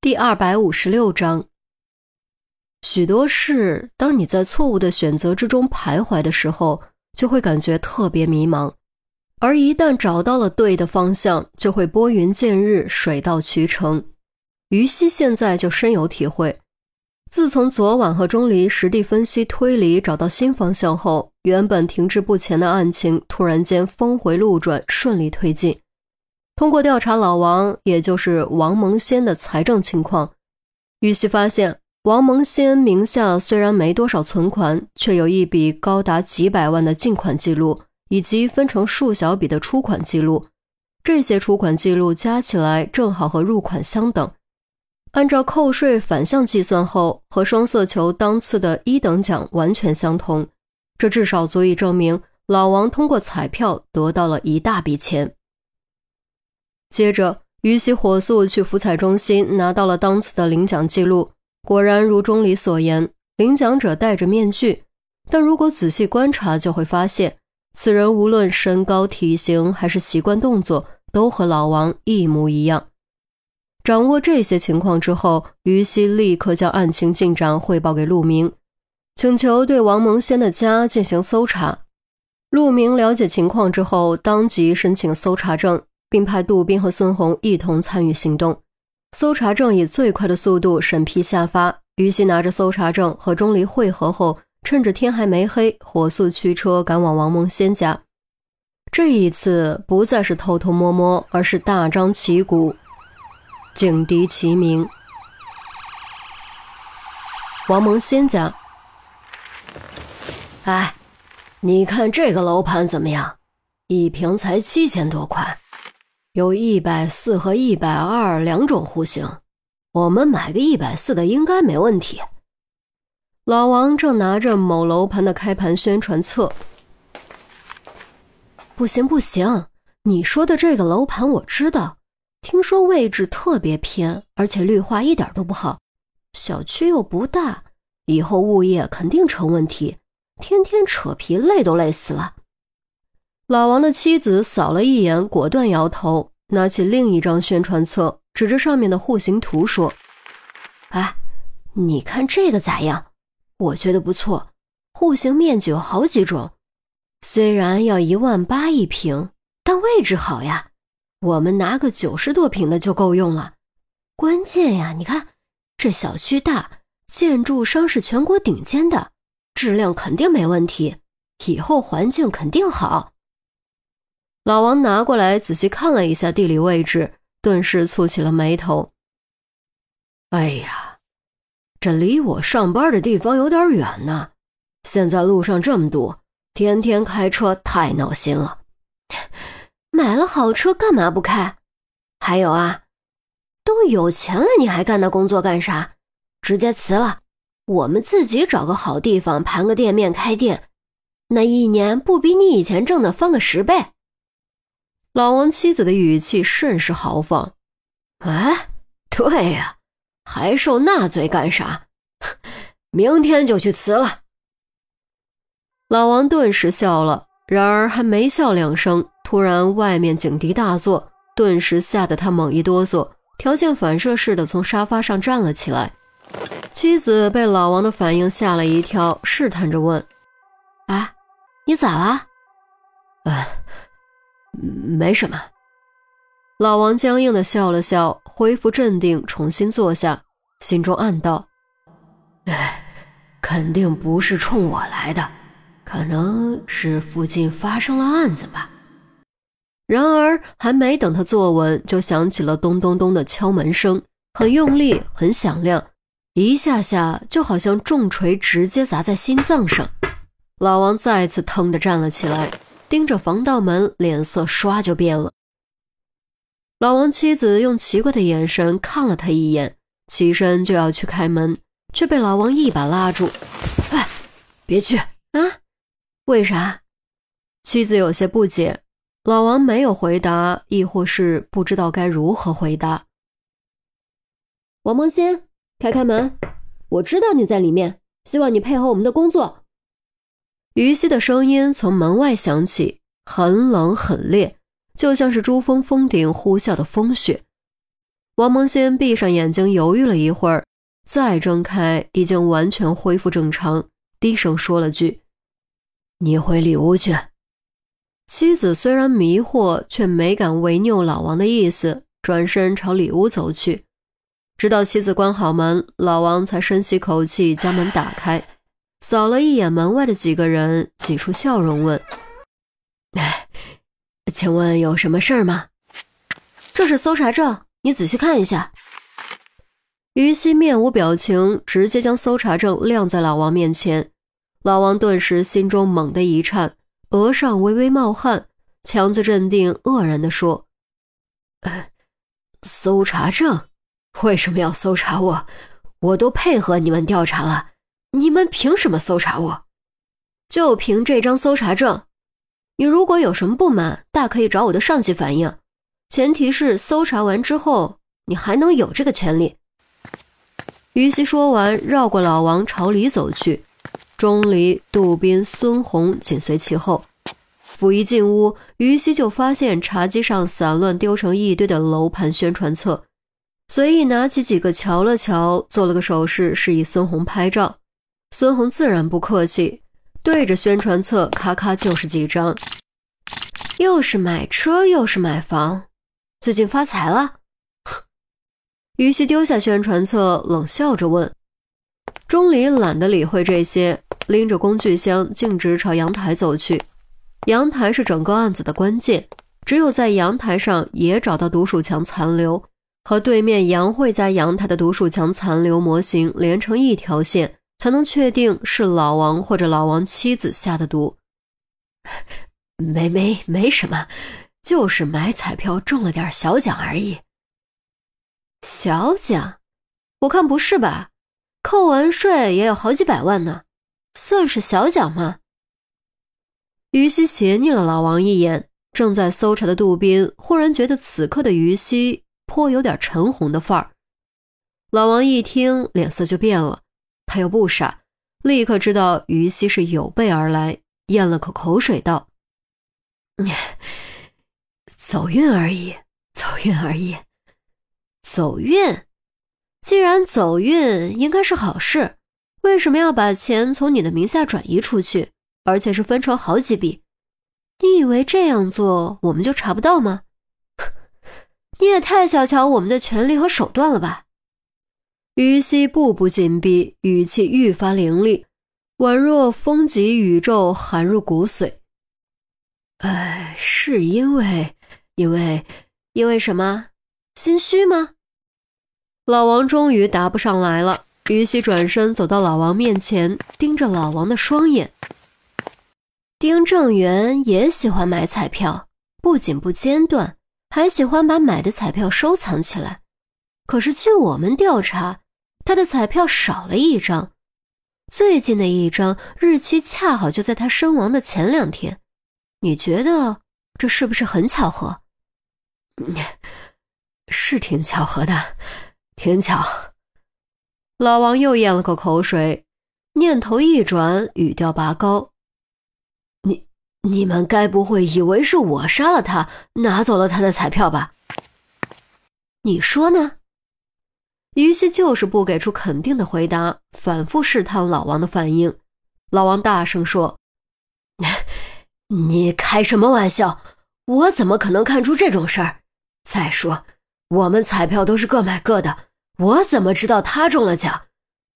第二百五十六章，许多事，当你在错误的选择之中徘徊的时候，就会感觉特别迷茫；而一旦找到了对的方向，就会拨云见日，水到渠成。于西现在就深有体会。自从昨晚和钟离实地分析推理，找到新方向后，原本停滞不前的案情突然间峰回路转，顺利推进。通过调查老王，也就是王蒙先的财政情况，玉溪发现王蒙先名下虽然没多少存款，却有一笔高达几百万的进款记录，以及分成数小笔的出款记录。这些出款记录加起来正好和入款相等，按照扣税反向计算后，和双色球当次的一等奖完全相同。这至少足以证明老王通过彩票得到了一大笔钱。接着，于西火速去福彩中心拿到了当次的领奖记录。果然如钟离所言，领奖者戴着面具，但如果仔细观察，就会发现此人无论身高、体型还是习惯动作，都和老王一模一样。掌握这些情况之后，于西立刻将案情进展汇报给陆明，请求对王蒙先的家进行搜查。陆明了解情况之后，当即申请搜查证。并派杜宾和孙红一同参与行动，搜查证以最快的速度审批下发。于西拿着搜查证和钟离会合后，趁着天还没黑，火速驱车赶往王梦仙家。这一次不再是偷偷摸摸，而是大张旗鼓，警笛齐鸣。王蒙仙家，哎，你看这个楼盘怎么样？一平才七千多块。有一百四和一百二两种户型，我们买个一百四的应该没问题。老王正拿着某楼盘的开盘宣传册。不行不行，你说的这个楼盘我知道，听说位置特别偏，而且绿化一点都不好，小区又不大，以后物业肯定成问题，天天扯皮累都累死了。老王的妻子扫了一眼，果断摇头，拿起另一张宣传册，指着上面的户型图说：“哎，你看这个咋样？我觉得不错。户型面积有好几种，虽然要一万八一平，但位置好呀。我们拿个九十多平的就够用了。关键呀，你看这小区大，建筑商是全国顶尖的，质量肯定没问题，以后环境肯定好。”老王拿过来仔细看了一下地理位置，顿时蹙起了眉头。哎呀，这离我上班的地方有点远呢。现在路上这么堵，天天开车太闹心了。买了好车干嘛不开？还有啊，都有钱了，你还干那工作干啥？直接辞了，我们自己找个好地方盘个店面开店，那一年不比你以前挣的翻个十倍？老王妻子的语气甚是豪放。哎，对呀，还受那罪干啥？明天就去辞了。老王顿时笑了，然而还没笑两声，突然外面警笛大作，顿时吓得他猛一哆嗦，条件反射似的从沙发上站了起来。妻子被老王的反应吓了一跳，试探着问：“哎，你咋了？”“哎。”没什么，老王僵硬的笑了笑，恢复镇定，重新坐下，心中暗道：“哎，肯定不是冲我来的，可能是附近发生了案子吧。”然而还没等他坐稳，就响起了咚咚咚的敲门声，很用力，很响亮，一下下就好像重锤直接砸在心脏上。老王再次腾地站了起来。盯着防盗门，脸色唰就变了。老王妻子用奇怪的眼神看了他一眼，起身就要去开门，却被老王一把拉住：“哎，别去啊！为啥？”妻子有些不解。老王没有回答，亦或是不知道该如何回答。王梦欣，开开门，我知道你在里面，希望你配合我们的工作。于西的声音从门外响起，很冷很冽，就像是珠峰峰顶呼啸的风雪。王蒙先闭上眼睛，犹豫了一会儿，再睁开，已经完全恢复正常，低声说了句：“你回里屋去。”妻子虽然迷惑，却没敢违拗老王的意思，转身朝里屋走去。直到妻子关好门，老王才深吸口气，将门打开，扫了一眼门外的几个人，挤出笑容问：“哎，请问有什么事儿吗？”这是搜查证。你仔细看一下，于西面无表情，直接将搜查证亮在老王面前。老王顿时心中猛地一颤，额上微微冒汗，强自镇定，愕然地说：“搜查证？为什么要搜查我？我都配合你们调查了，你们凭什么搜查我？就凭这张搜查证，你如果有什么不满，大可以找我的上级反映。”前提是搜查完之后，你还能有这个权利。于西说完，绕过老王朝里走去，钟离、杜宾、孙红紧随其后。甫一进屋，于西就发现茶几上散乱丢成一堆的楼盘宣传册，随意拿起几个瞧了瞧，做了个手势示意孙红拍照。孙红自然不客气，对着宣传册咔咔就是几张，又是买车，又是买房。最近发财了，于西丢下宣传册，冷笑着问：“钟离懒得理会这些，拎着工具箱径直朝阳台走去。阳台是整个案子的关键，只有在阳台上也找到毒鼠强残留，和对面杨慧家阳台的毒鼠强残留模型连成一条线，才能确定是老王或者老王妻子下的毒。没没没什么。”就是买彩票中了点小奖而已。小奖？我看不是吧？扣完税也有好几百万呢，算是小奖吗？于西斜睨了老王一眼，正在搜查的杜宾忽然觉得此刻的于西颇有点陈红的范儿。老王一听，脸色就变了。他又不傻，立刻知道于西是有备而来，咽了口口水道：“走运而已，走运而已，走运。既然走运，应该是好事。为什么要把钱从你的名下转移出去，而且是分成好几笔？你以为这样做我们就查不到吗？你也太小瞧我们的权利和手段了吧！于西步步紧逼，语气愈发凌厉，宛若风急宇宙，寒入骨髓。哎，是因为。因为，因为什么？心虚吗？老王终于答不上来了。于西转身走到老王面前，盯着老王的双眼。丁正元也喜欢买彩票，不仅不间断，还喜欢把买的彩票收藏起来。可是据我们调查，他的彩票少了一张，最近的一张日期恰好就在他身亡的前两天。你觉得这是不是很巧合？是挺巧合的，挺巧。老王又咽了口口水，念头一转，语调拔高：“你你们该不会以为是我杀了他，拿走了他的彩票吧？你说呢？”于西就是不给出肯定的回答，反复试探老王的反应。老王大声说：“你开什么玩笑？我怎么可能看出这种事儿？”再说，我们彩票都是各买各的，我怎么知道他中了奖？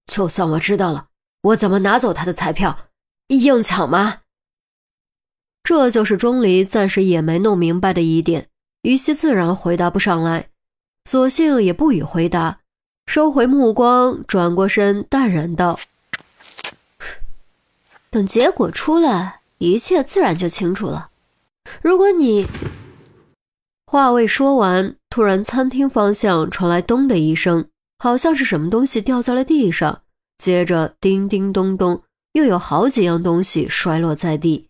就算我知道了，我怎么拿走他的彩票？硬抢吗？这就是钟离暂时也没弄明白的疑点。于西自然回答不上来，索性也不予回答，收回目光，转过身，淡然道：“等结果出来，一切自然就清楚了。如果你……”话未说完，突然餐厅方向传来“咚”的一声，好像是什么东西掉在了地上。接着，叮叮咚咚，又有好几样东西摔落在地。